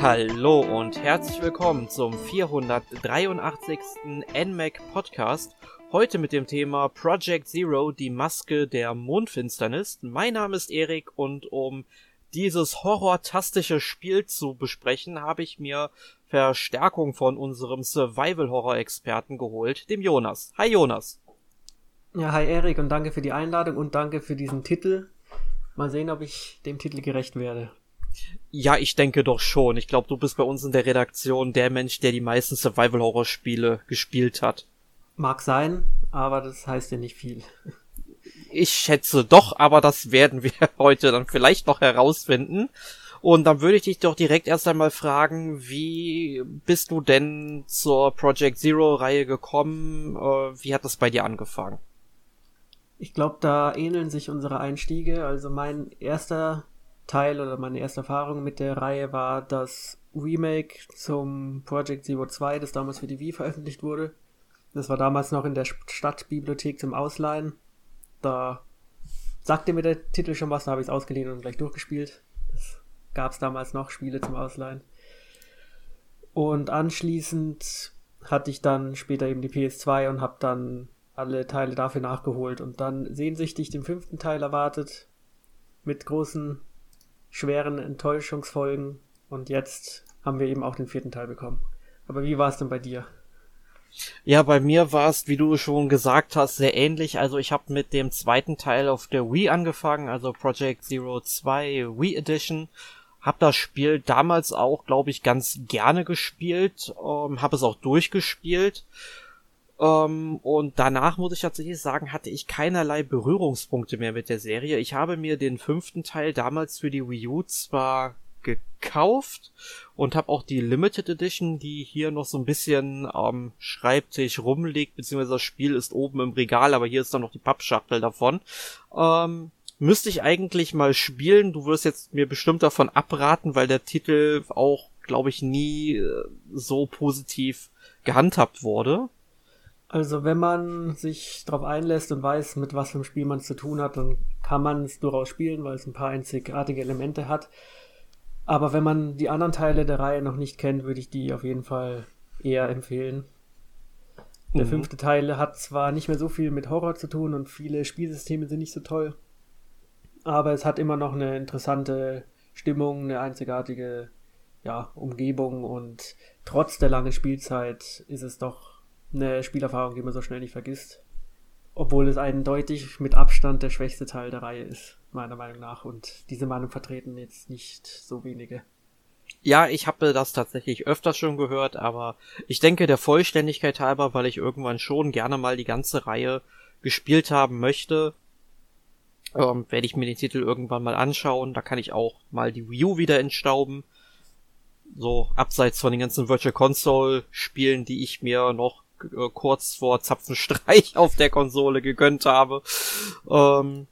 Hallo und herzlich willkommen zum 483. NMAC Podcast. Heute mit dem Thema Project Zero, die Maske der Mondfinsternis. Mein Name ist Erik und um dieses horrortastische Spiel zu besprechen, habe ich mir Verstärkung von unserem Survival-Horror-Experten geholt, dem Jonas. Hi Jonas. Ja, hi Erik und danke für die Einladung und danke für diesen Titel. Mal sehen, ob ich dem Titel gerecht werde. Ja, ich denke doch schon. Ich glaube, du bist bei uns in der Redaktion der Mensch, der die meisten Survival-Horror-Spiele gespielt hat. Mag sein, aber das heißt ja nicht viel. Ich schätze doch, aber das werden wir heute dann vielleicht noch herausfinden. Und dann würde ich dich doch direkt erst einmal fragen, wie bist du denn zur Project Zero Reihe gekommen? Äh, wie hat das bei dir angefangen? Ich glaube, da ähneln sich unsere Einstiege. Also mein erster Teil oder meine erste Erfahrung mit der Reihe war das Remake zum Project Zero 2, das damals für die Wii veröffentlicht wurde. Das war damals noch in der Stadtbibliothek zum Ausleihen. Da sagte mir der Titel schon was, da habe ich es ausgeliehen und gleich durchgespielt. Das gab es damals noch, Spiele zum Ausleihen. Und anschließend hatte ich dann später eben die PS2 und habe dann alle Teile dafür nachgeholt und dann sehnsüchtig den fünften Teil erwartet. Mit großen, schweren Enttäuschungsfolgen. Und jetzt haben wir eben auch den vierten Teil bekommen. Aber wie war es denn bei dir? Ja, bei mir war es, wie du schon gesagt hast, sehr ähnlich. Also ich habe mit dem zweiten Teil auf der Wii angefangen, also Project Zero 2 Wii Edition. Hab das Spiel damals auch, glaube ich, ganz gerne gespielt, ähm, habe es auch durchgespielt. Ähm, und danach muss ich tatsächlich sagen, hatte ich keinerlei Berührungspunkte mehr mit der Serie. Ich habe mir den fünften Teil damals für die Wii U zwar gekauft und habe auch die Limited Edition, die hier noch so ein bisschen am Schreibtisch rumliegt, beziehungsweise das Spiel ist oben im Regal, aber hier ist dann noch die Pappschachtel davon. Ähm, müsste ich eigentlich mal spielen. Du wirst jetzt mir bestimmt davon abraten, weil der Titel auch, glaube ich, nie äh, so positiv gehandhabt wurde. Also wenn man sich darauf einlässt und weiß, mit was für einem Spiel man es zu tun hat, dann kann man es durchaus spielen, weil es ein paar einzigartige Elemente hat. Aber wenn man die anderen Teile der Reihe noch nicht kennt, würde ich die auf jeden Fall eher empfehlen. Der mhm. fünfte Teil hat zwar nicht mehr so viel mit Horror zu tun und viele Spielsysteme sind nicht so toll, aber es hat immer noch eine interessante Stimmung, eine einzigartige ja, Umgebung und trotz der langen Spielzeit ist es doch eine Spielerfahrung, die man so schnell nicht vergisst. Obwohl es eindeutig mit Abstand der schwächste Teil der Reihe ist meiner Meinung nach. Und diese Meinung vertreten jetzt nicht so wenige. Ja, ich habe das tatsächlich öfters schon gehört, aber ich denke der Vollständigkeit halber, weil ich irgendwann schon gerne mal die ganze Reihe gespielt haben möchte, ähm, werde ich mir den Titel irgendwann mal anschauen. Da kann ich auch mal die Wii U wieder entstauben. So abseits von den ganzen Virtual Console Spielen, die ich mir noch äh, kurz vor Zapfenstreich auf der Konsole gegönnt habe. Ähm,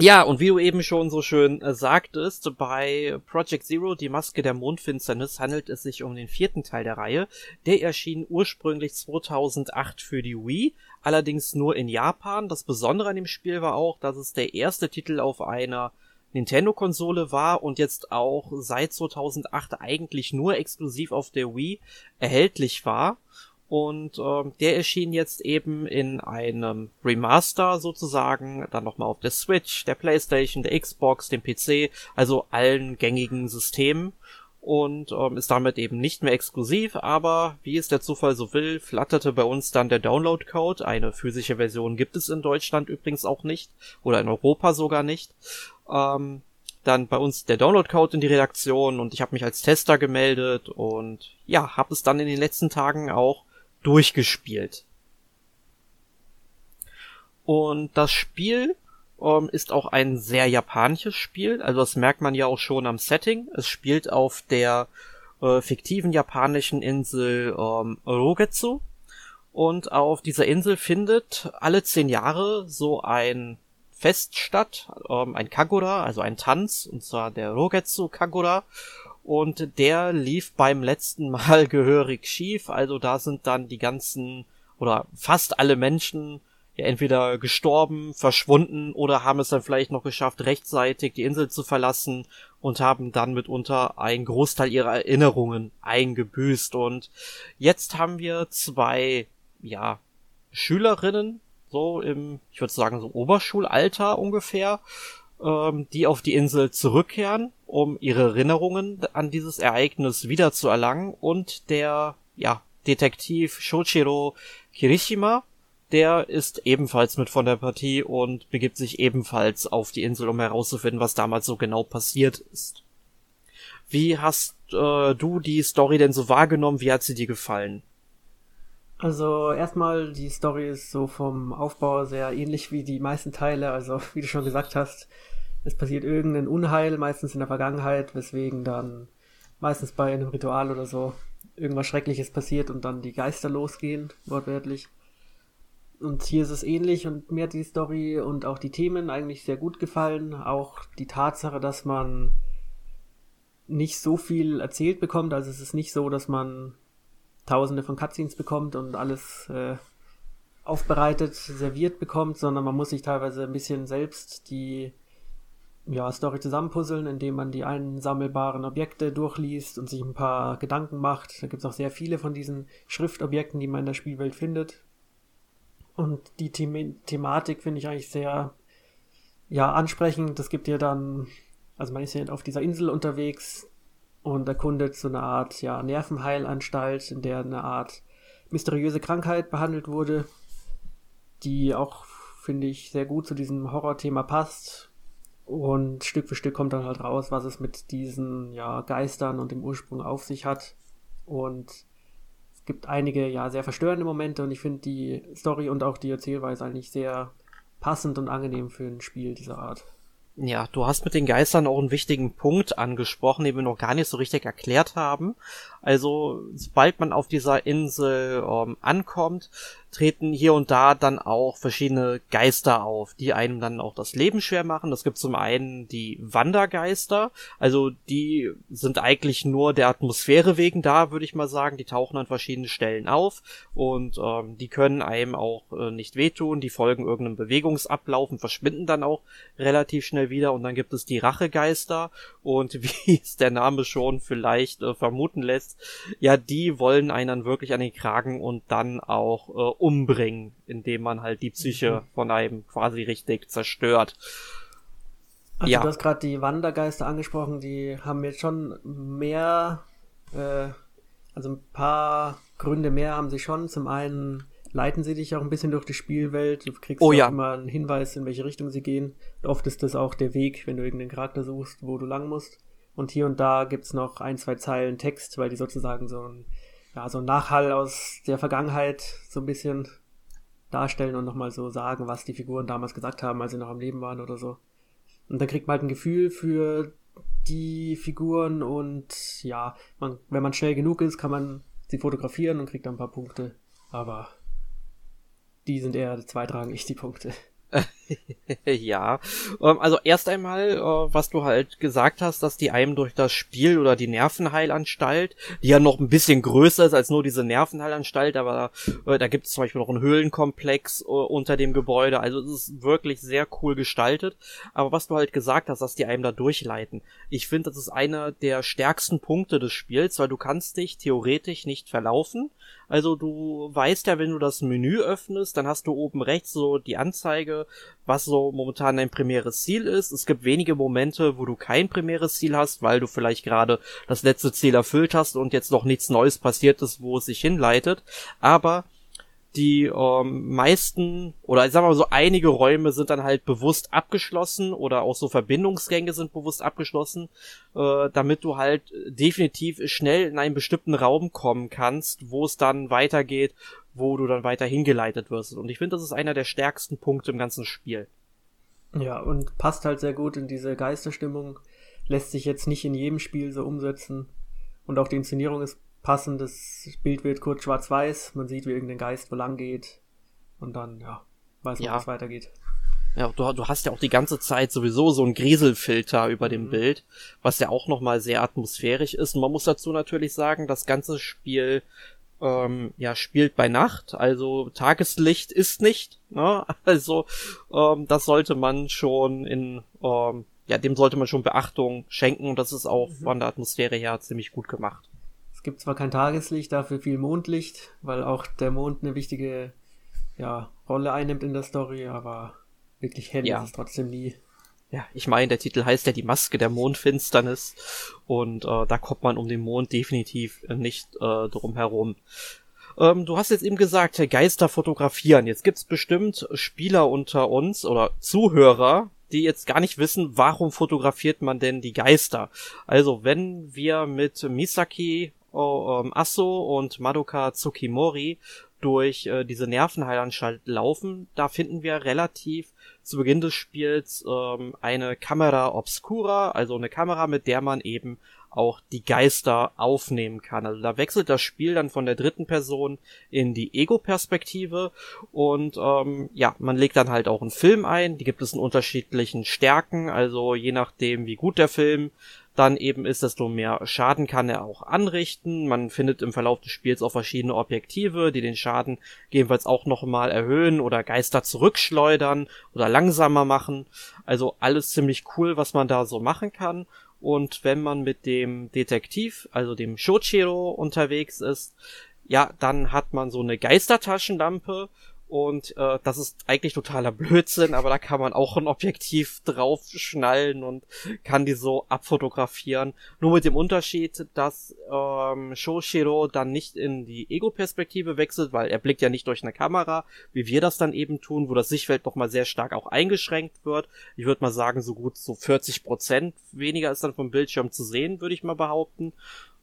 ja, und wie du eben schon so schön äh, sagtest, bei Project Zero, die Maske der Mondfinsternis, handelt es sich um den vierten Teil der Reihe. Der erschien ursprünglich 2008 für die Wii, allerdings nur in Japan. Das Besondere an dem Spiel war auch, dass es der erste Titel auf einer Nintendo-Konsole war und jetzt auch seit 2008 eigentlich nur exklusiv auf der Wii erhältlich war. Und ähm, der erschien jetzt eben in einem Remaster sozusagen, dann nochmal auf der Switch, der Playstation, der Xbox, dem PC, also allen gängigen Systemen und ähm, ist damit eben nicht mehr exklusiv, aber wie es der Zufall so will, flatterte bei uns dann der Download-Code. Eine physische Version gibt es in Deutschland übrigens auch nicht oder in Europa sogar nicht. Ähm, dann bei uns der Download-Code in die Redaktion und ich habe mich als Tester gemeldet und ja, habe es dann in den letzten Tagen auch durchgespielt. Und das Spiel ähm, ist auch ein sehr japanisches Spiel, also das merkt man ja auch schon am Setting. Es spielt auf der äh, fiktiven japanischen Insel ähm, Rogetsu. Und auf dieser Insel findet alle zehn Jahre so ein Fest statt, ähm, ein Kagura, also ein Tanz, und zwar der Rogetsu Kagura und der lief beim letzten Mal gehörig schief. Also da sind dann die ganzen oder fast alle Menschen ja entweder gestorben, verschwunden oder haben es dann vielleicht noch geschafft, rechtzeitig die Insel zu verlassen und haben dann mitunter einen Großteil ihrer Erinnerungen eingebüßt. Und jetzt haben wir zwei, ja, Schülerinnen, so im, ich würde sagen, so Oberschulalter ungefähr, ähm, die auf die Insel zurückkehren, um ihre Erinnerungen an dieses Ereignis wiederzuerlangen und der, ja, Detektiv Shochiro Kirishima, der ist ebenfalls mit von der Partie und begibt sich ebenfalls auf die Insel, um herauszufinden, was damals so genau passiert ist. Wie hast äh, du die Story denn so wahrgenommen? Wie hat sie dir gefallen? Also erstmal, die Story ist so vom Aufbau sehr ähnlich wie die meisten Teile. Also wie du schon gesagt hast, es passiert irgendein Unheil, meistens in der Vergangenheit, weswegen dann meistens bei einem Ritual oder so irgendwas Schreckliches passiert und dann die Geister losgehen, wortwörtlich. Und hier ist es ähnlich und mir hat die Story und auch die Themen eigentlich sehr gut gefallen. Auch die Tatsache, dass man nicht so viel erzählt bekommt. Also es ist nicht so, dass man tausende von Cutscenes bekommt und alles äh, aufbereitet, serviert bekommt, sondern man muss sich teilweise ein bisschen selbst die ja, Story zusammenpuzzeln, indem man die einsammelbaren Objekte durchliest und sich ein paar Gedanken macht. Da gibt es auch sehr viele von diesen Schriftobjekten, die man in der Spielwelt findet. Und die The Thematik finde ich eigentlich sehr ja, ansprechend. Das gibt dir dann, also man ist ja auf dieser Insel unterwegs und erkundet so eine Art ja, Nervenheilanstalt, in der eine Art mysteriöse Krankheit behandelt wurde, die auch, finde ich, sehr gut zu diesem Horrorthema passt und Stück für Stück kommt dann halt raus, was es mit diesen ja, Geistern und dem Ursprung auf sich hat. Und es gibt einige ja sehr verstörende Momente und ich finde die Story und auch die Erzählweise eigentlich sehr passend und angenehm für ein Spiel dieser Art. Ja, du hast mit den Geistern auch einen wichtigen Punkt angesprochen, den wir noch gar nicht so richtig erklärt haben. Also, sobald man auf dieser Insel ähm, ankommt, treten hier und da dann auch verschiedene Geister auf, die einem dann auch das Leben schwer machen. Das gibt zum einen die Wandergeister, also die sind eigentlich nur der Atmosphäre wegen da, würde ich mal sagen. Die tauchen an verschiedenen Stellen auf und ähm, die können einem auch äh, nicht wehtun, die folgen irgendeinem Bewegungsablauf und verschwinden dann auch relativ schnell wieder. Und dann gibt es die Rachegeister und wie es der Name schon vielleicht äh, vermuten lässt, ja, die wollen einen dann wirklich an den Kragen und dann auch äh, umbringen, indem man halt die Psyche mhm. von einem quasi richtig zerstört. Also ja. du hast gerade die Wandergeister angesprochen, die haben jetzt schon mehr, äh, also ein paar Gründe mehr haben sie schon. Zum einen leiten sie dich auch ein bisschen durch die Spielwelt. Du kriegst oh, ja. immer einen Hinweis, in welche Richtung sie gehen. Und oft ist das auch der Weg, wenn du irgendeinen Charakter suchst, wo du lang musst. Und hier und da gibt's noch ein, zwei Zeilen Text, weil die sozusagen so ein ja, so ein Nachhall aus der Vergangenheit so ein bisschen darstellen und nochmal so sagen, was die Figuren damals gesagt haben, als sie noch am Leben waren oder so. Und dann kriegt man halt ein Gefühl für die Figuren und ja, man, wenn man schnell genug ist, kann man sie fotografieren und kriegt dann ein paar Punkte. Aber die sind eher zweitrangig, die Punkte. ja, ähm, also erst einmal, äh, was du halt gesagt hast, dass die einem durch das Spiel oder die Nervenheilanstalt, die ja noch ein bisschen größer ist als nur diese Nervenheilanstalt, aber äh, da gibt es zum Beispiel noch einen Höhlenkomplex äh, unter dem Gebäude, also es ist wirklich sehr cool gestaltet. Aber was du halt gesagt hast, dass die einem da durchleiten, ich finde, das ist einer der stärksten Punkte des Spiels, weil du kannst dich theoretisch nicht verlaufen. Also du weißt ja, wenn du das Menü öffnest, dann hast du oben rechts so die Anzeige, was so momentan dein primäres Ziel ist. Es gibt wenige Momente, wo du kein primäres Ziel hast, weil du vielleicht gerade das letzte Ziel erfüllt hast und jetzt noch nichts Neues passiert ist, wo es sich hinleitet. Aber die ähm, meisten oder ich sag mal so einige Räume sind dann halt bewusst abgeschlossen oder auch so Verbindungsgänge sind bewusst abgeschlossen, äh, damit du halt definitiv schnell in einen bestimmten Raum kommen kannst, wo es dann weitergeht, wo du dann weiter hingeleitet wirst. Und ich finde, das ist einer der stärksten Punkte im ganzen Spiel. Ja, und passt halt sehr gut in diese Geisterstimmung. Lässt sich jetzt nicht in jedem Spiel so umsetzen. Und auch die Inszenierung ist passend. Das Bild wird kurz schwarz-weiß. Man sieht, wie irgendein Geist wo lang geht. Und dann, ja, weiß man, ja. wie es weitergeht. Ja, du, du hast ja auch die ganze Zeit sowieso so einen Grieselfilter über dem mhm. Bild, was ja auch nochmal sehr atmosphärisch ist. Und man muss dazu natürlich sagen, das ganze Spiel ähm, ja, spielt bei Nacht, also Tageslicht ist nicht, ne? Also ähm, das sollte man schon in, ähm, ja, dem sollte man schon Beachtung schenken und das ist auch mhm. von der Atmosphäre her ziemlich gut gemacht. Es gibt zwar kein Tageslicht, dafür viel Mondlicht, weil auch der Mond eine wichtige ja, Rolle einnimmt in der Story, aber wirklich hell ja. ist es trotzdem nie. Ja, ich meine, der Titel heißt ja die Maske der Mondfinsternis und äh, da kommt man um den Mond definitiv nicht äh, drum herum. Ähm, du hast jetzt eben gesagt, Geister fotografieren. Jetzt gibt's bestimmt Spieler unter uns oder Zuhörer, die jetzt gar nicht wissen, warum fotografiert man denn die Geister. Also wenn wir mit Misaki oh, ähm, Asso und Madoka Tsukimori durch äh, diese Nervenheilanstalt laufen, da finden wir relativ zu Beginn des Spiels ähm, eine Kamera obscura, also eine Kamera, mit der man eben auch die Geister aufnehmen kann. Also da wechselt das Spiel dann von der dritten Person in die Ego-Perspektive und ähm, ja, man legt dann halt auch einen Film ein. Die gibt es in unterschiedlichen Stärken, also je nachdem, wie gut der Film dann eben ist, desto mehr Schaden kann er auch anrichten. Man findet im Verlauf des Spiels auch verschiedene Objektive, die den Schaden gegebenenfalls auch nochmal erhöhen oder Geister zurückschleudern oder langsamer machen. Also alles ziemlich cool, was man da so machen kann. Und wenn man mit dem Detektiv, also dem Shochiro unterwegs ist, ja, dann hat man so eine Geistertaschenlampe und äh, das ist eigentlich totaler Blödsinn, aber da kann man auch ein Objektiv drauf schnallen und kann die so abfotografieren. Nur mit dem Unterschied, dass ähm, Shoshiro dann nicht in die Ego-Perspektive wechselt, weil er blickt ja nicht durch eine Kamera, wie wir das dann eben tun, wo das Sichtfeld noch mal sehr stark auch eingeschränkt wird. Ich würde mal sagen, so gut so 40 Prozent weniger ist dann vom Bildschirm zu sehen, würde ich mal behaupten.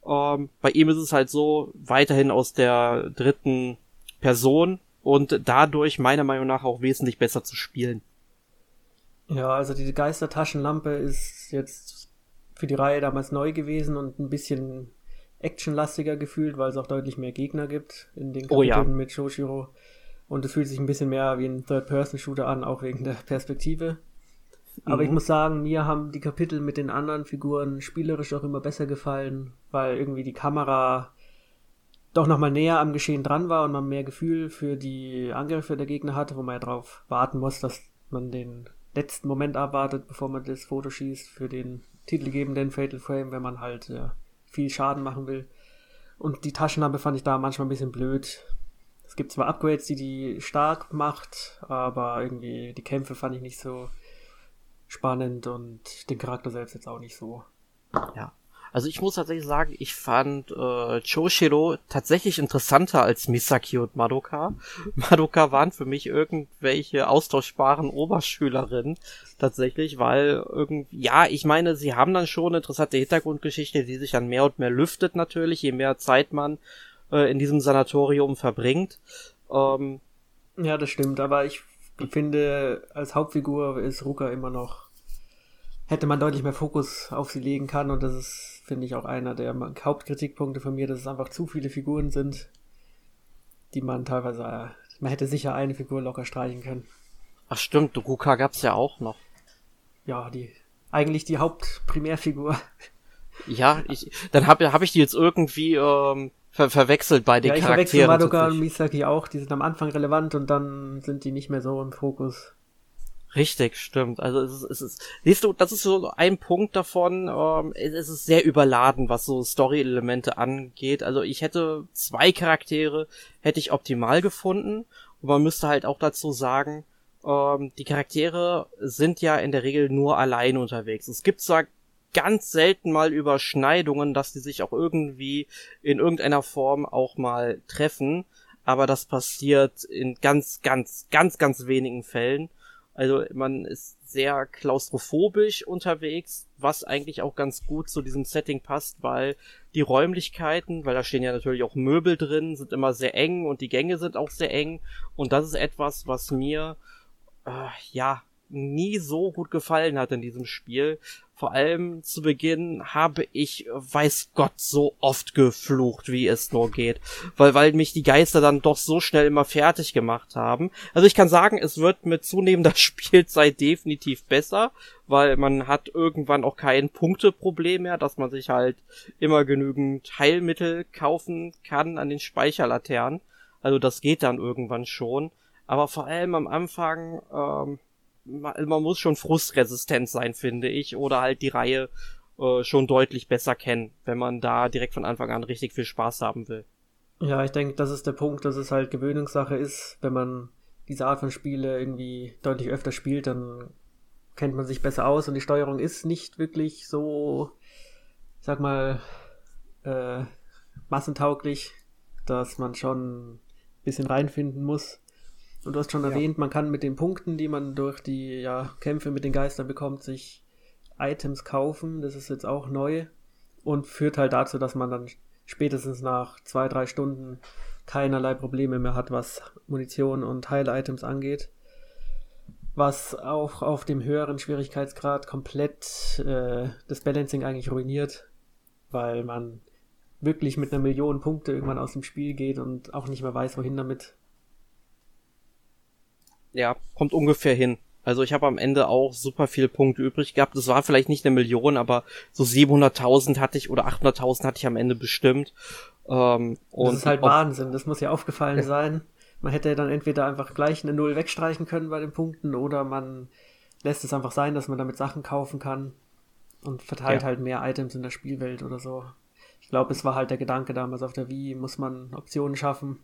Ähm, bei ihm ist es halt so, weiterhin aus der dritten Person und dadurch meiner Meinung nach auch wesentlich besser zu spielen. Ja, also diese Geistertaschenlampe ist jetzt für die Reihe damals neu gewesen und ein bisschen actionlastiger gefühlt, weil es auch deutlich mehr Gegner gibt in den Kapiteln oh, ja. mit Shoshiro. Und es fühlt sich ein bisschen mehr wie ein Third-Person-Shooter an, auch wegen der Perspektive. Aber mhm. ich muss sagen, mir haben die Kapitel mit den anderen Figuren spielerisch auch immer besser gefallen, weil irgendwie die Kamera doch nochmal näher am Geschehen dran war und man mehr Gefühl für die Angriffe der Gegner hatte, wo man ja darauf warten muss, dass man den letzten Moment abwartet, bevor man das Foto schießt für den titelgebenden Fatal Frame, wenn man halt ja, viel Schaden machen will. Und die Taschenlampe fand ich da manchmal ein bisschen blöd. Es gibt zwar Upgrades, die die stark macht, aber irgendwie die Kämpfe fand ich nicht so spannend und den Charakter selbst jetzt auch nicht so. Ja, also ich muss tatsächlich sagen, ich fand äh, Choshiro tatsächlich interessanter als Misaki und Madoka. Madoka waren für mich irgendwelche austauschbaren Oberschülerinnen tatsächlich, weil irgendwie, ja, ich meine, sie haben dann schon eine interessante Hintergrundgeschichte, die sich dann mehr und mehr lüftet natürlich, je mehr Zeit man äh, in diesem Sanatorium verbringt. Ähm, ja, das stimmt, aber ich finde, als Hauptfigur ist Ruka immer noch, hätte man deutlich mehr Fokus auf sie legen kann und das ist finde ich auch einer der Hauptkritikpunkte von mir, dass es einfach zu viele Figuren sind, die man teilweise, äh, man hätte sicher eine Figur locker streichen können. Ach stimmt, Ruka gab's ja auch noch. Ja, die, eigentlich die Hauptprimärfigur. Ja, ich, dann habe hab ich die jetzt irgendwie ähm, ver verwechselt bei den ja, ich Charakteren. Verwechsel Madoka und Misaki auch, die sind am Anfang relevant und dann sind die nicht mehr so im Fokus. Richtig, stimmt. Also es ist, es ist, siehst du, das ist so ein Punkt davon. Ähm, es ist sehr überladen, was so Story-Elemente angeht. Also ich hätte zwei Charaktere hätte ich optimal gefunden. Und man müsste halt auch dazu sagen, ähm, die Charaktere sind ja in der Regel nur allein unterwegs. Es gibt zwar ganz selten mal Überschneidungen, dass die sich auch irgendwie in irgendeiner Form auch mal treffen, aber das passiert in ganz, ganz, ganz, ganz wenigen Fällen. Also man ist sehr klaustrophobisch unterwegs, was eigentlich auch ganz gut zu diesem Setting passt, weil die Räumlichkeiten, weil da stehen ja natürlich auch Möbel drin, sind immer sehr eng und die Gänge sind auch sehr eng. Und das ist etwas, was mir äh, ja nie so gut gefallen hat in diesem Spiel. Vor allem zu Beginn habe ich, weiß Gott, so oft geflucht, wie es nur geht. Weil, weil mich die Geister dann doch so schnell immer fertig gemacht haben. Also ich kann sagen, es wird mit zunehmender Spielzeit definitiv besser, weil man hat irgendwann auch kein Punkteproblem mehr, dass man sich halt immer genügend Heilmittel kaufen kann an den Speicherlaternen. Also das geht dann irgendwann schon. Aber vor allem am Anfang, ähm, man muss schon frustresistent sein, finde ich, oder halt die Reihe äh, schon deutlich besser kennen, wenn man da direkt von Anfang an richtig viel Spaß haben will. Ja, ich denke, das ist der Punkt, dass es halt Gewöhnungssache ist. Wenn man diese Art von Spiele irgendwie deutlich öfter spielt, dann kennt man sich besser aus und die Steuerung ist nicht wirklich so, sag mal, äh, massentauglich, dass man schon ein bisschen reinfinden muss. Und du hast schon ja. erwähnt, man kann mit den Punkten, die man durch die ja, Kämpfe mit den Geistern bekommt, sich Items kaufen. Das ist jetzt auch neu und führt halt dazu, dass man dann spätestens nach zwei, drei Stunden keinerlei Probleme mehr hat, was Munition und Heil-Items angeht. Was auch auf dem höheren Schwierigkeitsgrad komplett äh, das Balancing eigentlich ruiniert, weil man wirklich mit einer Million Punkte irgendwann aus dem Spiel geht und auch nicht mehr weiß, wohin damit ja, kommt ungefähr hin. Also ich habe am Ende auch super viel Punkte übrig gehabt. Das war vielleicht nicht eine Million, aber so 700.000 hatte ich oder 800.000 hatte ich am Ende bestimmt. Ähm, das ist halt Wahnsinn. Das muss ja aufgefallen sein. Man hätte dann entweder einfach gleich eine Null wegstreichen können bei den Punkten oder man lässt es einfach sein, dass man damit Sachen kaufen kann und verteilt ja. halt mehr Items in der Spielwelt oder so. Ich glaube, es war halt der Gedanke damals auf der Wii, muss man Optionen schaffen,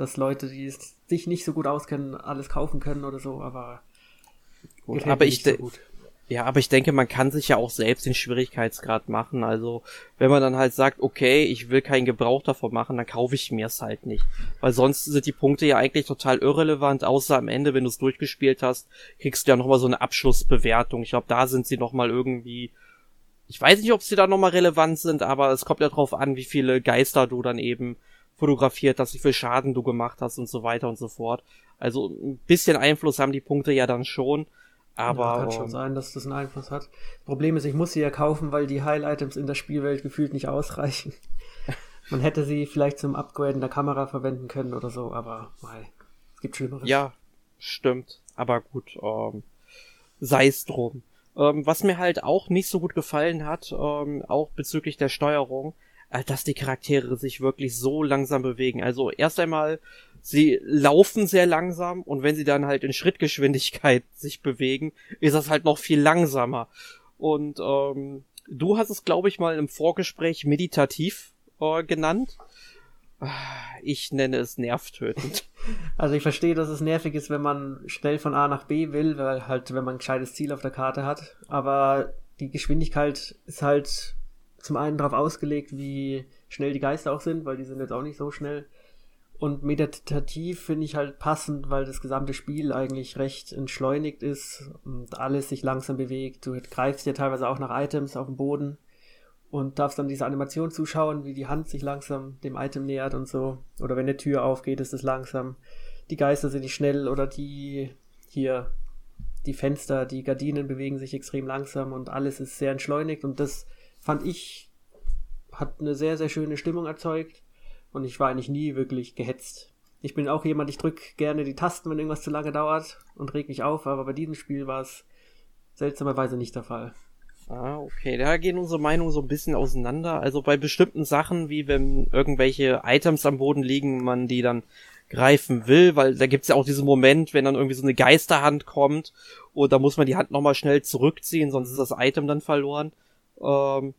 dass Leute, die sich nicht so gut auskennen, alles kaufen können oder so, aber gut, aber ich so ja, aber ich denke, man kann sich ja auch selbst den Schwierigkeitsgrad machen. Also, wenn man dann halt sagt, okay, ich will keinen Gebrauch davon machen, dann kaufe ich mir es halt nicht. Weil sonst sind die Punkte ja eigentlich total irrelevant, außer am Ende, wenn du es durchgespielt hast, kriegst du ja nochmal so eine Abschlussbewertung. Ich glaube, da sind sie nochmal irgendwie. Ich weiß nicht, ob sie da nochmal relevant sind, aber es kommt ja drauf an, wie viele Geister du dann eben fotografiert hast, wie viel Schaden du gemacht hast und so weiter und so fort. Also ein bisschen Einfluss haben die Punkte ja dann schon. Aber ja, kann schon sein, dass das einen Einfluss hat. Problem ist, ich muss sie ja kaufen, weil die Heil-Items in der Spielwelt gefühlt nicht ausreichen. Man hätte sie vielleicht zum Upgraden der Kamera verwenden können oder so, aber mei, es gibt Schlimmeres. Ja, stimmt. Aber gut, ähm, sei es drum. Ähm, was mir halt auch nicht so gut gefallen hat, ähm, auch bezüglich der Steuerung, dass die Charaktere sich wirklich so langsam bewegen. Also erst einmal, sie laufen sehr langsam und wenn sie dann halt in Schrittgeschwindigkeit sich bewegen, ist das halt noch viel langsamer. Und ähm, du hast es, glaube ich, mal im Vorgespräch meditativ äh, genannt. Ich nenne es nervtötend. Also ich verstehe, dass es nervig ist, wenn man schnell von A nach B will, weil halt, wenn man ein gescheites Ziel auf der Karte hat. Aber die Geschwindigkeit ist halt zum einen darauf ausgelegt, wie schnell die Geister auch sind, weil die sind jetzt auch nicht so schnell. Und meditativ finde ich halt passend, weil das gesamte Spiel eigentlich recht entschleunigt ist und alles sich langsam bewegt. Du greifst ja teilweise auch nach Items auf dem Boden und darfst dann diese Animation zuschauen, wie die Hand sich langsam dem Item nähert und so. Oder wenn eine Tür aufgeht, ist es langsam. Die Geister sind nicht schnell oder die hier, die Fenster, die Gardinen bewegen sich extrem langsam und alles ist sehr entschleunigt und das fand ich, hat eine sehr, sehr schöne Stimmung erzeugt und ich war eigentlich nie wirklich gehetzt. Ich bin auch jemand, ich drücke gerne die Tasten, wenn irgendwas zu lange dauert und reg mich auf, aber bei diesem Spiel war es seltsamerweise nicht der Fall. Ah, okay. Da gehen unsere Meinungen so ein bisschen auseinander. Also bei bestimmten Sachen, wie wenn irgendwelche Items am Boden liegen, man die dann greifen will, weil da gibt's ja auch diesen Moment, wenn dann irgendwie so eine Geisterhand kommt und da muss man die Hand nochmal schnell zurückziehen, sonst ist das Item dann verloren. Ähm,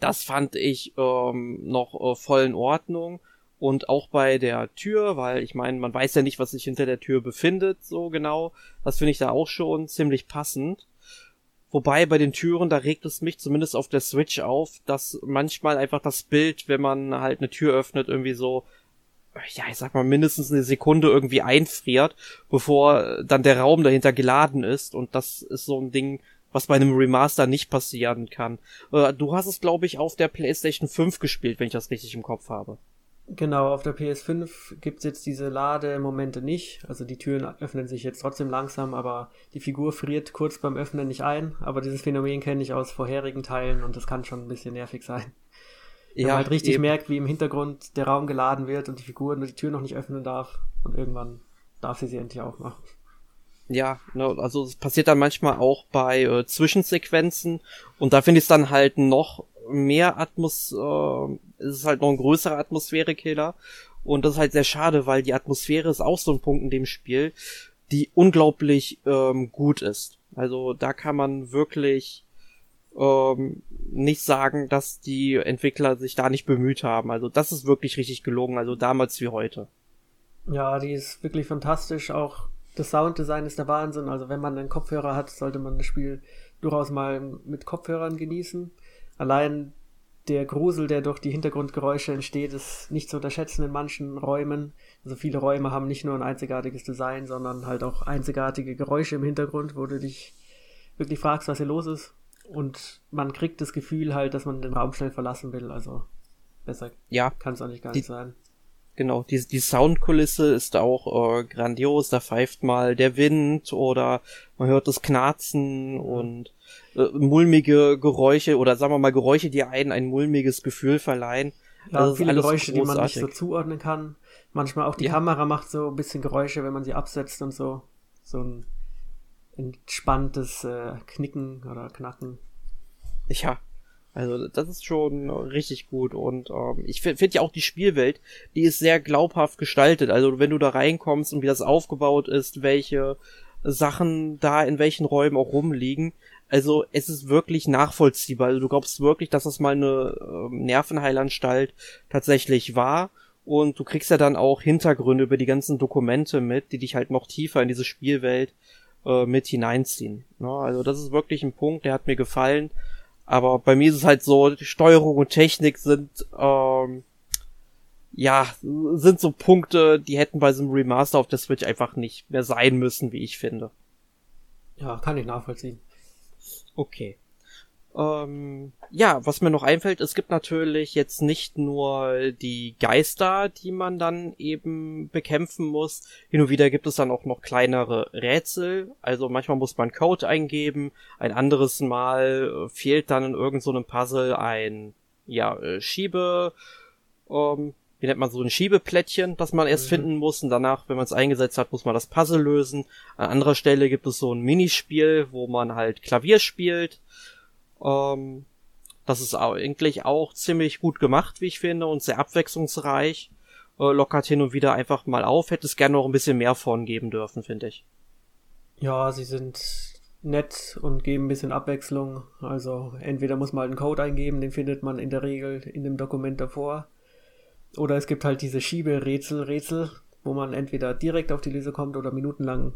das fand ich ähm, noch äh, voll in Ordnung. Und auch bei der Tür, weil ich meine, man weiß ja nicht, was sich hinter der Tür befindet, so genau. Das finde ich da auch schon ziemlich passend. Wobei bei den Türen, da regt es mich zumindest auf der Switch auf, dass manchmal einfach das Bild, wenn man halt eine Tür öffnet, irgendwie so, ja, ich sag mal, mindestens eine Sekunde irgendwie einfriert, bevor dann der Raum dahinter geladen ist. Und das ist so ein Ding, was bei einem Remaster nicht passieren kann. Äh, du hast es, glaube ich, auf der PlayStation 5 gespielt, wenn ich das richtig im Kopf habe. Genau, auf der PS5 gibt's jetzt diese Lademomente nicht. Also die Türen öffnen sich jetzt trotzdem langsam, aber die Figur friert kurz beim Öffnen nicht ein. Aber dieses Phänomen kenne ich aus vorherigen Teilen und das kann schon ein bisschen nervig sein. Wenn ja, man halt richtig eben. merkt, wie im Hintergrund der Raum geladen wird und die Figur nur die Tür noch nicht öffnen darf und irgendwann darf sie sie endlich aufmachen. Ja, ne, also es passiert dann manchmal auch bei äh, Zwischensequenzen und da finde ich es dann halt noch mehr Atmos, äh, es ist halt noch ein größerer Atmosphärekiller und das ist halt sehr schade, weil die Atmosphäre ist auch so ein Punkt in dem Spiel, die unglaublich ähm, gut ist. Also da kann man wirklich ähm, nicht sagen, dass die Entwickler sich da nicht bemüht haben. Also das ist wirklich richtig gelungen, also damals wie heute. Ja, die ist wirklich fantastisch. Auch das Sounddesign ist der Wahnsinn. Also wenn man einen Kopfhörer hat, sollte man das Spiel durchaus mal mit Kopfhörern genießen. Allein der Grusel, der durch die Hintergrundgeräusche entsteht, ist nicht zu unterschätzen in manchen Räumen. Also viele Räume haben nicht nur ein einzigartiges Design, sondern halt auch einzigartige Geräusche im Hintergrund, wo du dich wirklich fragst, was hier los ist. Und man kriegt das Gefühl halt, dass man den Raum schnell verlassen will. Also besser ja, kann es eigentlich gar nicht sein. Genau, die, die Soundkulisse ist auch äh, grandios. Da pfeift mal der Wind oder man hört das Knarzen und äh, mulmige Geräusche oder sagen wir mal Geräusche, die einen ein mulmiges Gefühl verleihen. Ja, also viele Geräusche, die man nicht so zuordnen kann. Manchmal auch die ja. Kamera macht so ein bisschen Geräusche, wenn man sie absetzt und so. So ein entspanntes äh, Knicken oder Knacken. Ja, also das ist schon richtig gut und ähm, ich finde find ja auch die Spielwelt, die ist sehr glaubhaft gestaltet. Also wenn du da reinkommst und wie das aufgebaut ist, welche Sachen da in welchen Räumen auch rumliegen. Also es ist wirklich nachvollziehbar. Also du glaubst wirklich, dass das mal eine ähm, Nervenheilanstalt tatsächlich war. Und du kriegst ja dann auch Hintergründe über die ganzen Dokumente mit, die dich halt noch tiefer in diese Spielwelt äh, mit hineinziehen. Ja, also das ist wirklich ein Punkt, der hat mir gefallen. Aber bei mir ist es halt so, Steuerung und Technik sind ähm, ja, sind so Punkte, die hätten bei so einem Remaster auf der Switch einfach nicht mehr sein müssen, wie ich finde. Ja, kann ich nachvollziehen. Okay. Ähm, ja, was mir noch einfällt, es gibt natürlich jetzt nicht nur die Geister, die man dann eben bekämpfen muss. Hin und wieder gibt es dann auch noch kleinere Rätsel. Also manchmal muss man Code eingeben, ein anderes Mal fehlt dann in irgendeinem so Puzzle ein ja äh, Schiebe ähm, wie nennt man so ein Schiebeplättchen, das man erst mhm. finden muss und danach, wenn man es eingesetzt hat, muss man das Puzzle lösen. An anderer Stelle gibt es so ein Minispiel, wo man halt Klavier spielt. Ähm, das ist eigentlich auch ziemlich gut gemacht, wie ich finde, und sehr abwechslungsreich. Äh, lockert hin und wieder einfach mal auf. Hätte es gerne noch ein bisschen mehr von geben dürfen, finde ich. Ja, sie sind nett und geben ein bisschen Abwechslung. Also entweder muss man halt einen Code eingeben, den findet man in der Regel in dem Dokument davor. Oder es gibt halt diese Schieberätsel, Rätsel, wo man entweder direkt auf die Lösung kommt oder minutenlang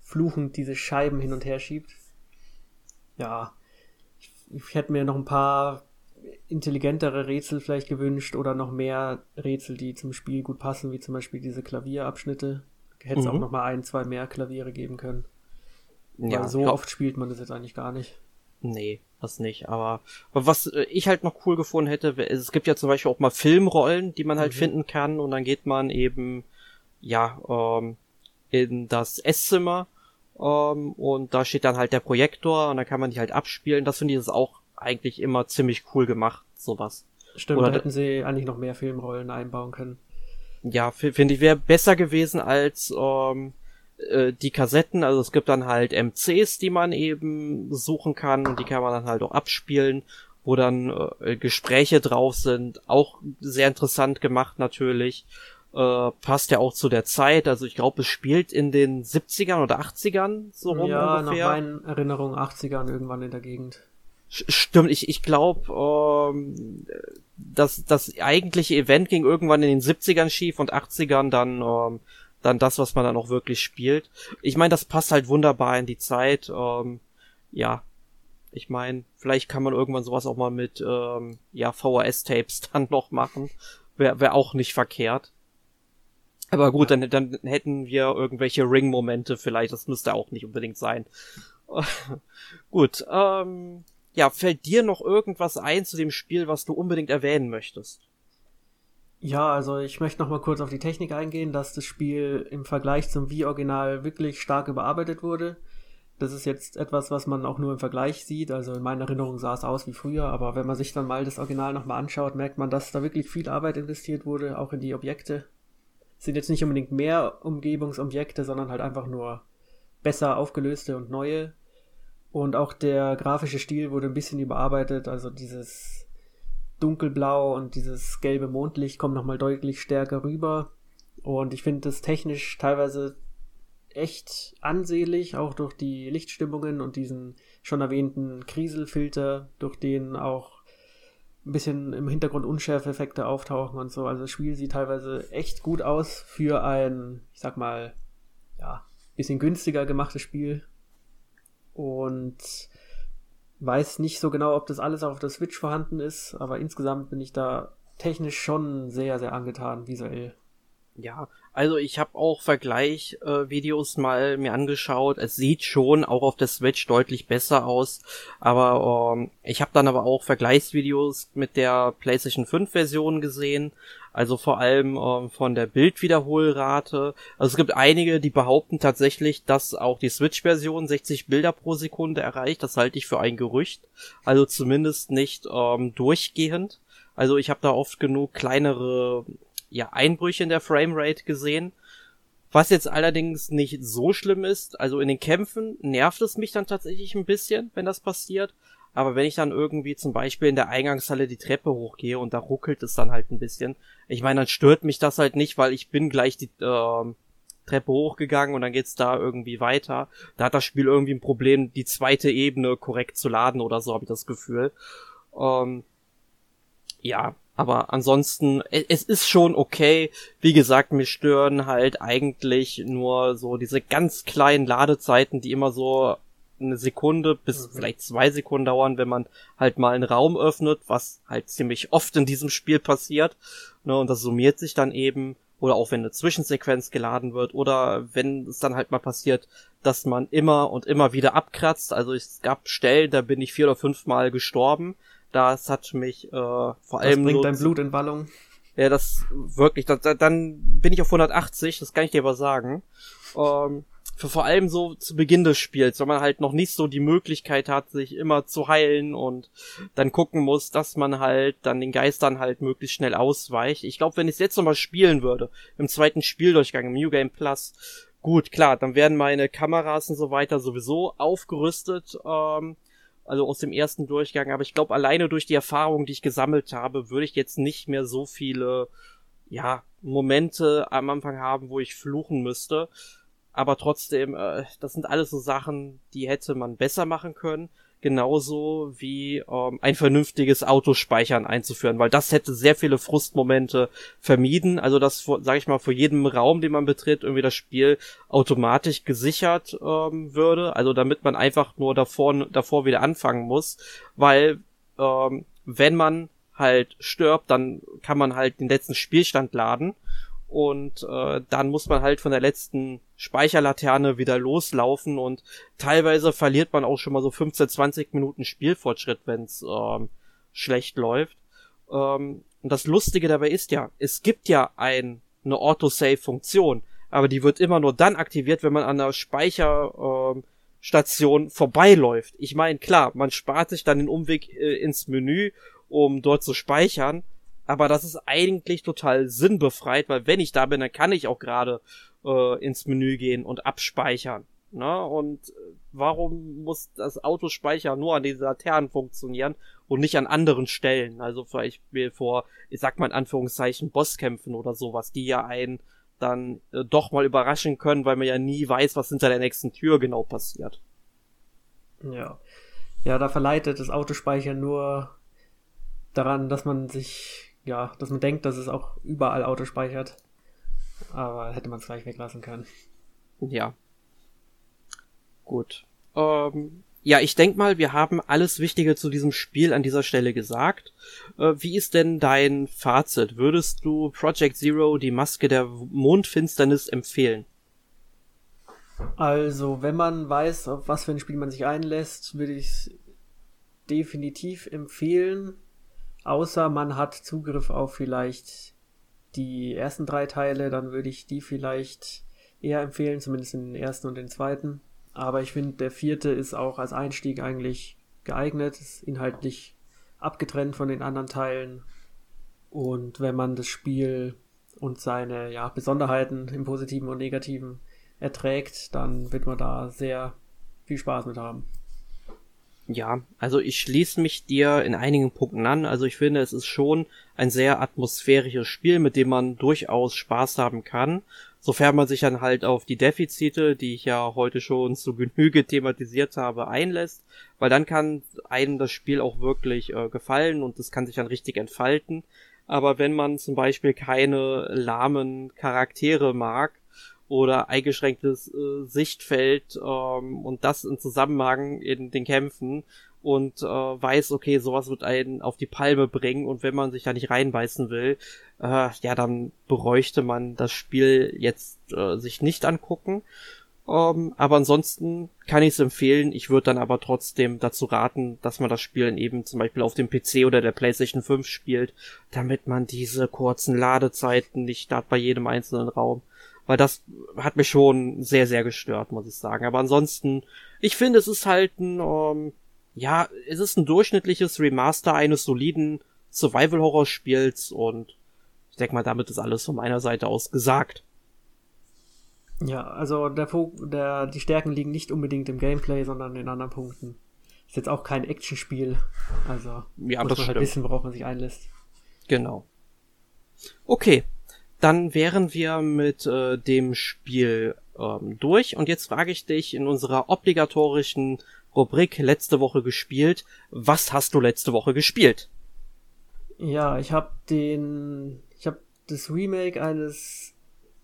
fluchend diese Scheiben hin und her schiebt. Ja, ich, hätte mir noch ein paar intelligentere Rätsel vielleicht gewünscht oder noch mehr Rätsel, die zum Spiel gut passen, wie zum Beispiel diese Klavierabschnitte. Hätte es mhm. auch noch mal ein, zwei mehr Klaviere geben können. Ja, Weil so oft spielt man das jetzt eigentlich gar nicht. Nee, das nicht. Aber, aber was ich halt noch cool gefunden hätte, es gibt ja zum Beispiel auch mal Filmrollen, die man halt mhm. finden kann und dann geht man eben, ja, ähm, in das Esszimmer ähm, und da steht dann halt der Projektor und dann kann man die halt abspielen. Das finde ich ist auch eigentlich immer ziemlich cool gemacht, sowas. Stimmt, Oder da hätten sie eigentlich noch mehr Filmrollen einbauen können. Ja, finde ich wäre besser gewesen als ähm, äh, die Kassetten, also es gibt dann halt MCs, die man eben suchen kann und die kann man dann halt auch abspielen, wo dann äh, Gespräche drauf sind, auch sehr interessant gemacht natürlich. Äh, passt ja auch zu der Zeit, also ich glaube, es spielt in den 70ern oder 80ern so rum ja, ungefähr. Ja, nach meinen Erinnerungen 80ern irgendwann in der Gegend. Stimmt, ich, ich glaube, ähm, dass das eigentliche Event ging irgendwann in den 70ern schief und 80ern dann ähm, dann das, was man dann auch wirklich spielt. Ich meine, das passt halt wunderbar in die Zeit. Ähm, ja, ich meine, vielleicht kann man irgendwann sowas auch mal mit ähm, ja VHS-Tapes dann noch machen. Wäre wär auch nicht verkehrt. Aber gut, dann, dann hätten wir irgendwelche Ring-Momente vielleicht. Das müsste auch nicht unbedingt sein. gut, ähm, ja, fällt dir noch irgendwas ein zu dem Spiel, was du unbedingt erwähnen möchtest? Ja, also ich möchte noch mal kurz auf die Technik eingehen, dass das Spiel im Vergleich zum Wii-Original wirklich stark überarbeitet wurde. Das ist jetzt etwas, was man auch nur im Vergleich sieht. Also in meiner Erinnerung sah es aus wie früher, aber wenn man sich dann mal das Original nochmal anschaut, merkt man, dass da wirklich viel Arbeit investiert wurde, auch in die Objekte. Sind jetzt nicht unbedingt mehr Umgebungsobjekte, sondern halt einfach nur besser aufgelöste und neue. Und auch der grafische Stil wurde ein bisschen überarbeitet, also dieses dunkelblau und dieses gelbe Mondlicht kommt nochmal deutlich stärker rüber. Und ich finde das technisch teilweise echt ansehlich, auch durch die Lichtstimmungen und diesen schon erwähnten Kriselfilter, durch den auch ein bisschen im Hintergrund Unschärfeffekte auftauchen und so. Also das Spiel sieht teilweise echt gut aus für ein, ich sag mal, ja, bisschen günstiger gemachtes Spiel. Und weiß nicht so genau, ob das alles auf der Switch vorhanden ist, aber insgesamt bin ich da technisch schon sehr, sehr angetan visuell. Ja, also ich habe auch Vergleichvideos äh, mal mir angeschaut. Es sieht schon auch auf der Switch deutlich besser aus, aber ähm, ich habe dann aber auch Vergleichsvideos mit der PlayStation 5 Version gesehen, also vor allem ähm, von der Bildwiederholrate. Also es gibt einige, die behaupten tatsächlich, dass auch die Switch Version 60 Bilder pro Sekunde erreicht. Das halte ich für ein Gerücht, also zumindest nicht ähm, durchgehend. Also ich habe da oft genug kleinere ja, Einbrüche in der Framerate gesehen. Was jetzt allerdings nicht so schlimm ist, also in den Kämpfen nervt es mich dann tatsächlich ein bisschen, wenn das passiert. Aber wenn ich dann irgendwie zum Beispiel in der Eingangshalle die Treppe hochgehe und da ruckelt es dann halt ein bisschen, ich meine, dann stört mich das halt nicht, weil ich bin gleich die äh, Treppe hochgegangen und dann geht's da irgendwie weiter. Da hat das Spiel irgendwie ein Problem, die zweite Ebene korrekt zu laden oder so, habe ich das Gefühl. Ähm, ja, aber ansonsten, es ist schon okay. Wie gesagt, mir stören halt eigentlich nur so diese ganz kleinen Ladezeiten, die immer so eine Sekunde bis mhm. vielleicht zwei Sekunden dauern, wenn man halt mal einen Raum öffnet, was halt ziemlich oft in diesem Spiel passiert. Ne, und das summiert sich dann eben. Oder auch wenn eine Zwischensequenz geladen wird. Oder wenn es dann halt mal passiert, dass man immer und immer wieder abkratzt. Also es gab Stellen, da bin ich vier oder fünf Mal gestorben das hat mich äh, vor das allem. Das bringt dein Blut in Wallung. Ja, das wirklich. Das, dann bin ich auf 180, das kann ich dir aber sagen. Ähm, für vor allem so zu Beginn des Spiels, wenn man halt noch nicht so die Möglichkeit hat, sich immer zu heilen und dann gucken muss, dass man halt dann den Geistern halt möglichst schnell ausweicht. Ich glaube, wenn ich es jetzt nochmal spielen würde, im zweiten Spieldurchgang, im New Game Plus, gut, klar, dann werden meine Kameras und so weiter sowieso aufgerüstet. Ähm, also aus dem ersten Durchgang, aber ich glaube, alleine durch die Erfahrung, die ich gesammelt habe, würde ich jetzt nicht mehr so viele, ja, Momente am Anfang haben, wo ich fluchen müsste. Aber trotzdem, äh, das sind alles so Sachen, die hätte man besser machen können genauso wie ähm, ein vernünftiges Autospeichern einzuführen, weil das hätte sehr viele Frustmomente vermieden. Also dass, sage ich mal, vor jedem Raum, den man betritt, irgendwie das Spiel automatisch gesichert ähm, würde. Also damit man einfach nur davor, davor wieder anfangen muss, weil ähm, wenn man halt stirbt, dann kann man halt den letzten Spielstand laden und äh, dann muss man halt von der letzten Speicherlaterne wieder loslaufen und teilweise verliert man auch schon mal so 15, 20 Minuten Spielfortschritt, wenn es ähm, schlecht läuft. Ähm, und das Lustige dabei ist ja, es gibt ja ein, eine Autosave-Funktion, aber die wird immer nur dann aktiviert, wenn man an der Speicherstation ähm, vorbeiläuft. Ich meine, klar, man spart sich dann den Umweg äh, ins Menü, um dort zu speichern, aber das ist eigentlich total sinnbefreit, weil wenn ich da bin, dann kann ich auch gerade äh, ins Menü gehen und abspeichern. Ne? Und äh, warum muss das Autospeichern nur an den Laternen funktionieren und nicht an anderen Stellen? Also vielleicht vor, ich sag mal in Anführungszeichen, Bosskämpfen oder sowas, die ja einen dann äh, doch mal überraschen können, weil man ja nie weiß, was hinter der nächsten Tür genau passiert. Ja. Ja, da verleitet das Autospeichern nur daran, dass man sich ja, dass man denkt, dass es auch überall Auto speichert. Aber hätte man es gleich weglassen können. Ja. Gut. Ähm, ja, ich denk mal, wir haben alles Wichtige zu diesem Spiel an dieser Stelle gesagt. Äh, wie ist denn dein Fazit? Würdest du Project Zero die Maske der Mondfinsternis empfehlen? Also, wenn man weiß, auf was für ein Spiel man sich einlässt, würde ich es definitiv empfehlen. Außer man hat Zugriff auf vielleicht die ersten drei Teile, dann würde ich die vielleicht eher empfehlen, zumindest den ersten und den zweiten. Aber ich finde, der vierte ist auch als Einstieg eigentlich geeignet, ist inhaltlich abgetrennt von den anderen Teilen. Und wenn man das Spiel und seine ja, Besonderheiten im Positiven und Negativen erträgt, dann wird man da sehr viel Spaß mit haben. Ja, also ich schließe mich dir in einigen Punkten an. Also ich finde, es ist schon ein sehr atmosphärisches Spiel, mit dem man durchaus Spaß haben kann. Sofern man sich dann halt auf die Defizite, die ich ja heute schon zu Genüge thematisiert habe, einlässt, weil dann kann einem das Spiel auch wirklich äh, gefallen und es kann sich dann richtig entfalten. Aber wenn man zum Beispiel keine lahmen Charaktere mag, oder eingeschränktes äh, Sichtfeld ähm, und das in Zusammenhang in den Kämpfen und äh, weiß, okay, sowas wird einen auf die Palme bringen und wenn man sich da nicht reinbeißen will, äh, ja, dann beräuchte man das Spiel jetzt äh, sich nicht angucken. Ähm, aber ansonsten kann ich es empfehlen. Ich würde dann aber trotzdem dazu raten, dass man das Spiel eben zum Beispiel auf dem PC oder der PlayStation 5 spielt, damit man diese kurzen Ladezeiten nicht hat bei jedem einzelnen Raum weil das hat mich schon sehr, sehr gestört, muss ich sagen. Aber ansonsten, ich finde, es ist halt ein, ähm, ja, es ist ein durchschnittliches Remaster eines soliden Survival-Horror-Spiels und ich denke mal, damit ist alles von meiner Seite aus gesagt. Ja, also der, der, die Stärken liegen nicht unbedingt im Gameplay, sondern in anderen Punkten. Ist jetzt auch kein Actionspiel, also ja, muss man halt stimmt. halt wissen, worauf man sich einlässt. Genau. Okay, dann wären wir mit äh, dem Spiel ähm, durch. Und jetzt frage ich dich in unserer obligatorischen Rubrik letzte Woche gespielt. Was hast du letzte Woche gespielt? Ja, ich habe den, ich habe das Remake eines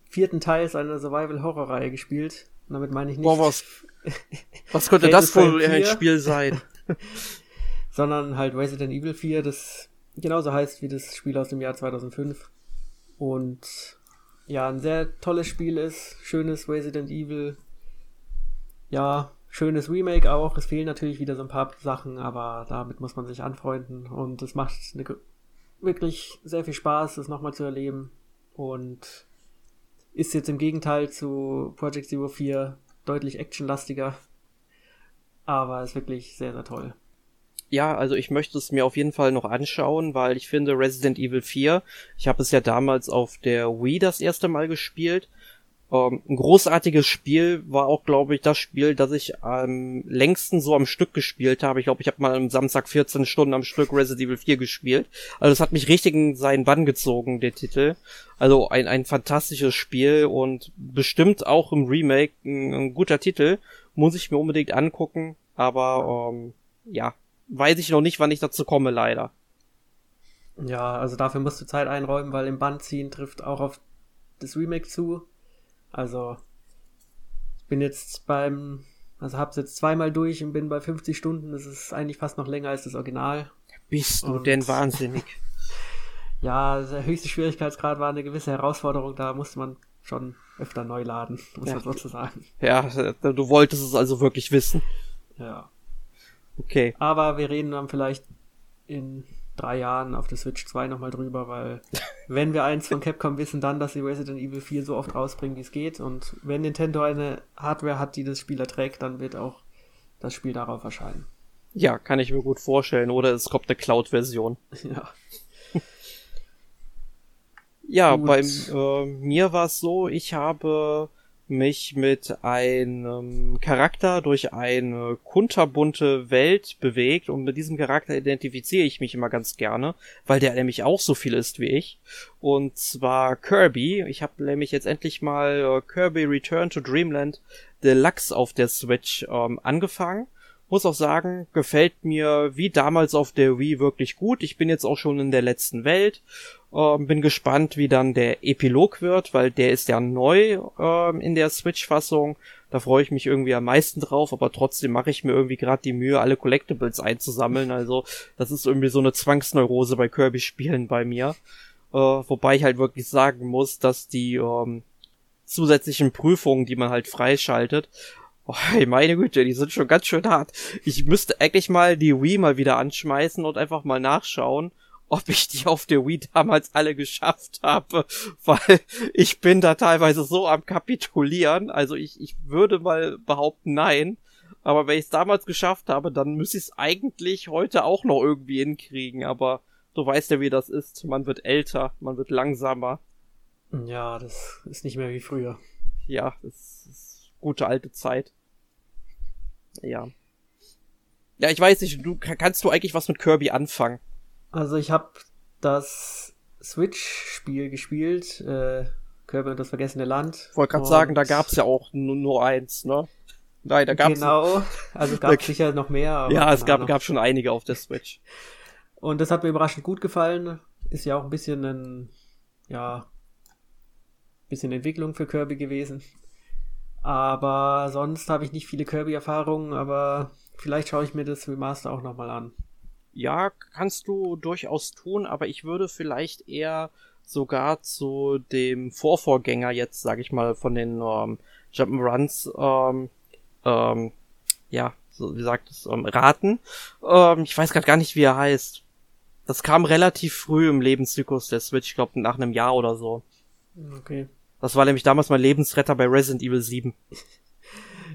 vierten Teils einer Survival-Horror-Reihe gespielt. Und damit meine ich nicht. Boah, was, was könnte das wohl ein Spiel sein? sondern halt Resident Evil 4, das genauso heißt wie das Spiel aus dem Jahr 2005. Und ja, ein sehr tolles Spiel ist. Schönes Resident Evil. Ja, schönes Remake auch. Es fehlen natürlich wieder so ein paar Sachen, aber damit muss man sich anfreunden. Und es macht eine, wirklich sehr viel Spaß, das nochmal zu erleben. Und ist jetzt im Gegenteil zu Project Zero 4 deutlich actionlastiger. Aber ist wirklich sehr, sehr toll ja, also ich möchte es mir auf jeden Fall noch anschauen, weil ich finde Resident Evil 4, ich habe es ja damals auf der Wii das erste Mal gespielt. Ähm, ein großartiges Spiel war auch, glaube ich, das Spiel, das ich am längsten so am Stück gespielt habe. Ich glaube, ich habe mal am Samstag 14 Stunden am Stück Resident Evil 4 gespielt. Also es hat mich richtig in seinen Bann gezogen, der Titel. Also ein, ein fantastisches Spiel und bestimmt auch im Remake ein, ein guter Titel. Muss ich mir unbedingt angucken. Aber ähm, ja, weiß ich noch nicht, wann ich dazu komme, leider. Ja, also dafür musst du Zeit einräumen, weil im Band ziehen trifft auch auf das Remake zu. Also, ich bin jetzt beim, also hab's jetzt zweimal durch und bin bei 50 Stunden. Das ist eigentlich fast noch länger als das Original. Bist du und, denn wahnsinnig? ja, der höchste Schwierigkeitsgrad war eine gewisse Herausforderung. Da musste man schon öfter neu laden, muss ja. man sozusagen. Ja, du wolltest es also wirklich wissen. Ja. Okay. Aber wir reden dann vielleicht in drei Jahren auf der Switch 2 nochmal drüber, weil wenn wir eins von Capcom wissen, dann, dass sie Resident Evil 4 so oft rausbringen, wie es geht. Und wenn Nintendo eine Hardware hat, die das Spiel erträgt, dann wird auch das Spiel darauf erscheinen. Ja, kann ich mir gut vorstellen. Oder es kommt eine Cloud-Version. Ja. ja, bei äh, mir war es so, ich habe mich mit einem Charakter durch eine kunterbunte Welt bewegt und mit diesem Charakter identifiziere ich mich immer ganz gerne, weil der nämlich auch so viel ist wie ich. Und zwar Kirby. Ich habe nämlich jetzt endlich mal äh, Kirby Return to Dreamland Deluxe auf der Switch ähm, angefangen. Muss auch sagen, gefällt mir wie damals auf der Wii wirklich gut. Ich bin jetzt auch schon in der letzten Welt ähm, bin gespannt, wie dann der Epilog wird, weil der ist ja neu ähm, in der Switch-Fassung. Da freue ich mich irgendwie am meisten drauf, aber trotzdem mache ich mir irgendwie gerade die Mühe, alle Collectibles einzusammeln. Also das ist irgendwie so eine Zwangsneurose bei Kirby-Spielen bei mir. Äh, wobei ich halt wirklich sagen muss, dass die ähm, zusätzlichen Prüfungen, die man halt freischaltet, Oh, meine Güte, die sind schon ganz schön hart. Ich müsste eigentlich mal die Wii mal wieder anschmeißen und einfach mal nachschauen, ob ich die auf der Wii damals alle geschafft habe, weil ich bin da teilweise so am Kapitulieren. Also ich, ich würde mal behaupten, nein. Aber wenn ich es damals geschafft habe, dann müsste ich es eigentlich heute auch noch irgendwie hinkriegen. Aber du weißt ja, wie das ist. Man wird älter, man wird langsamer. Ja, das ist nicht mehr wie früher. Ja, das ist gute alte Zeit. Ja. Ja, ich weiß nicht, du kannst du eigentlich was mit Kirby anfangen? Also ich habe das Switch-Spiel gespielt, äh, Kirby und das vergessene Land. Wollte gerade sagen, da gab's ja auch nur, nur eins, ne? Nein, da gab's Genau, also es gab sicher noch mehr. ja, es gab, gab schon einige auf der Switch. Und das hat mir überraschend gut gefallen. Ist ja auch ein bisschen ein, ja, bisschen Entwicklung für Kirby gewesen. Aber sonst habe ich nicht viele Kirby-Erfahrungen, aber vielleicht schaue ich mir das Remaster auch nochmal an. Ja, kannst du durchaus tun, aber ich würde vielleicht eher sogar zu dem Vorvorgänger jetzt, sag ich mal, von den ähm, Jump'n'Runs, ähm, ähm, ja, so wie sagt es, ähm, raten. Ähm, ich weiß gerade gar nicht, wie er heißt. Das kam relativ früh im Lebenszyklus der Switch, ich glaube nach einem Jahr oder so. Okay. Das war nämlich damals mein Lebensretter bei Resident Evil 7.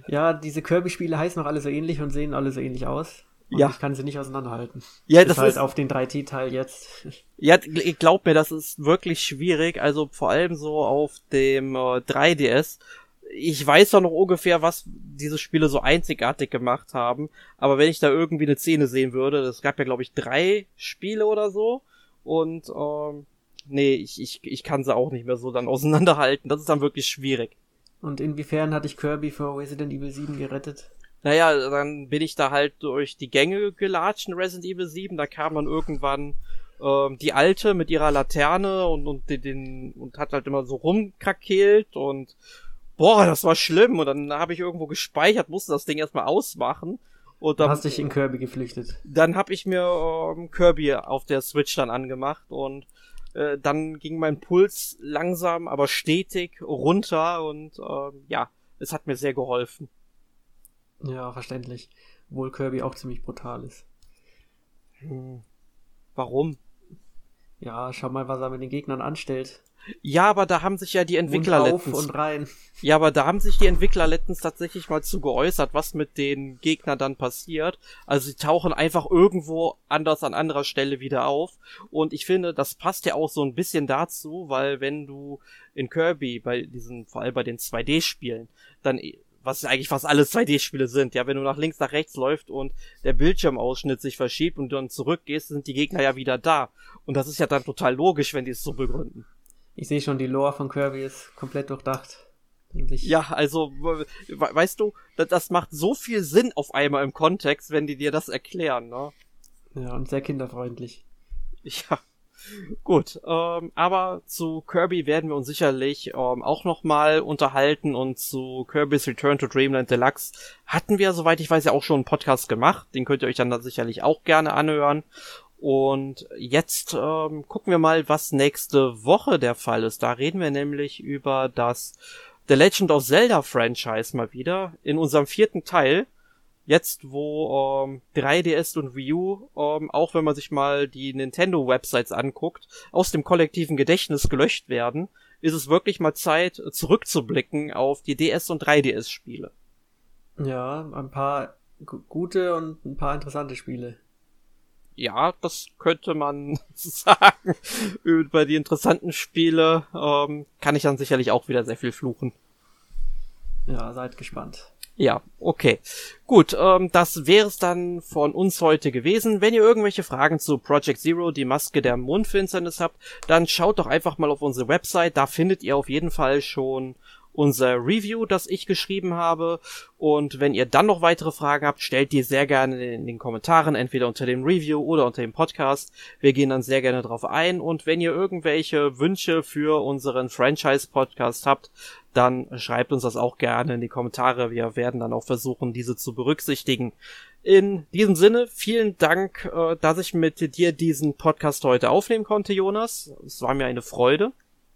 Ja, diese Kirby-Spiele heißen auch alle so ähnlich und sehen alle so ähnlich aus. Und ja. Ich kann sie nicht auseinanderhalten. Ja, das ist halt auf den 3T-Teil jetzt. Ja, glaub mir, das ist wirklich schwierig. Also vor allem so auf dem äh, 3DS. Ich weiß doch noch ungefähr, was diese Spiele so einzigartig gemacht haben. Aber wenn ich da irgendwie eine Szene sehen würde, es gab ja glaube ich drei Spiele oder so. Und ähm, nee, ich, ich, ich kann sie auch nicht mehr so dann auseinanderhalten. Das ist dann wirklich schwierig. Und inwiefern hatte ich Kirby vor Resident Evil 7 gerettet? Naja, dann bin ich da halt durch die Gänge gelatscht in Resident Evil 7. Da kam dann irgendwann ähm, die Alte mit ihrer Laterne und, und den, den und hat halt immer so rumkrakeelt und boah, das war schlimm. Und dann habe ich irgendwo gespeichert, musste das Ding erstmal ausmachen. Und dann hast dich in Kirby geflüchtet. Dann habe ich mir ähm, Kirby auf der Switch dann angemacht und äh, dann ging mein Puls langsam, aber stetig runter und äh, ja, es hat mir sehr geholfen. Ja, verständlich. Obwohl Kirby auch ziemlich brutal ist. Hm. Warum? Ja, schau mal, was er mit den Gegnern anstellt. Ja, aber da haben sich ja die Entwickler und auf letztens. und rein. Ja, aber da haben sich die Entwickler letztens tatsächlich mal zu geäußert, was mit den Gegnern dann passiert. Also sie tauchen einfach irgendwo anders an anderer Stelle wieder auf. Und ich finde, das passt ja auch so ein bisschen dazu, weil wenn du in Kirby bei diesen, vor allem bei den 2D-Spielen, dann was eigentlich fast alle 2D-Spiele sind. Ja, wenn du nach links, nach rechts läufst und der Bildschirmausschnitt sich verschiebt und du dann zurückgehst, sind die Gegner ja wieder da. Und das ist ja dann total logisch, wenn die es so begründen. Ich sehe schon, die Lore von Kirby ist komplett durchdacht. Ja, also, weißt du, das macht so viel Sinn auf einmal im Kontext, wenn die dir das erklären, ne? Ja, und sehr kinderfreundlich. Ja. Gut, ähm, aber zu Kirby werden wir uns sicherlich ähm, auch nochmal unterhalten und zu Kirby's Return to Dreamland Deluxe hatten wir, soweit ich weiß, ja auch schon einen Podcast gemacht. Den könnt ihr euch dann sicherlich auch gerne anhören. Und jetzt ähm, gucken wir mal, was nächste Woche der Fall ist. Da reden wir nämlich über das The Legend of Zelda Franchise mal wieder in unserem vierten Teil. Jetzt, wo ähm, 3DS und Wii U, ähm, auch wenn man sich mal die Nintendo-Websites anguckt, aus dem kollektiven Gedächtnis gelöscht werden, ist es wirklich mal Zeit, zurückzublicken auf die DS- und 3DS-Spiele. Ja, ein paar gute und ein paar interessante Spiele ja, das könnte man sagen. Über die interessanten Spiele ähm, kann ich dann sicherlich auch wieder sehr viel fluchen. Ja, seid gespannt. Ja, okay. Gut, ähm, das wäre es dann von uns heute gewesen. Wenn ihr irgendwelche Fragen zu Project Zero, die Maske der Mondfinsternis habt, dann schaut doch einfach mal auf unsere Website. Da findet ihr auf jeden Fall schon unser Review, das ich geschrieben habe. Und wenn ihr dann noch weitere Fragen habt, stellt die sehr gerne in den Kommentaren, entweder unter dem Review oder unter dem Podcast. Wir gehen dann sehr gerne drauf ein. Und wenn ihr irgendwelche Wünsche für unseren Franchise-Podcast habt, dann schreibt uns das auch gerne in die Kommentare. Wir werden dann auch versuchen, diese zu berücksichtigen. In diesem Sinne, vielen Dank, äh, dass ich mit dir diesen Podcast heute aufnehmen konnte, Jonas. Es war mir eine Freude.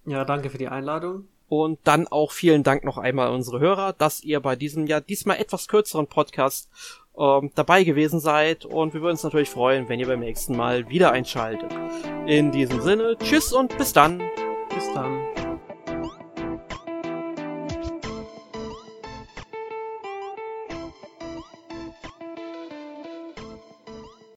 Ja, danke für die Einladung. Und dann auch vielen Dank noch einmal an unsere Hörer, dass ihr bei diesem ja diesmal etwas kürzeren Podcast ähm, dabei gewesen seid. Und wir würden uns natürlich freuen, wenn ihr beim nächsten Mal wieder einschaltet. In diesem Sinne, tschüss und bis dann. Bis dann.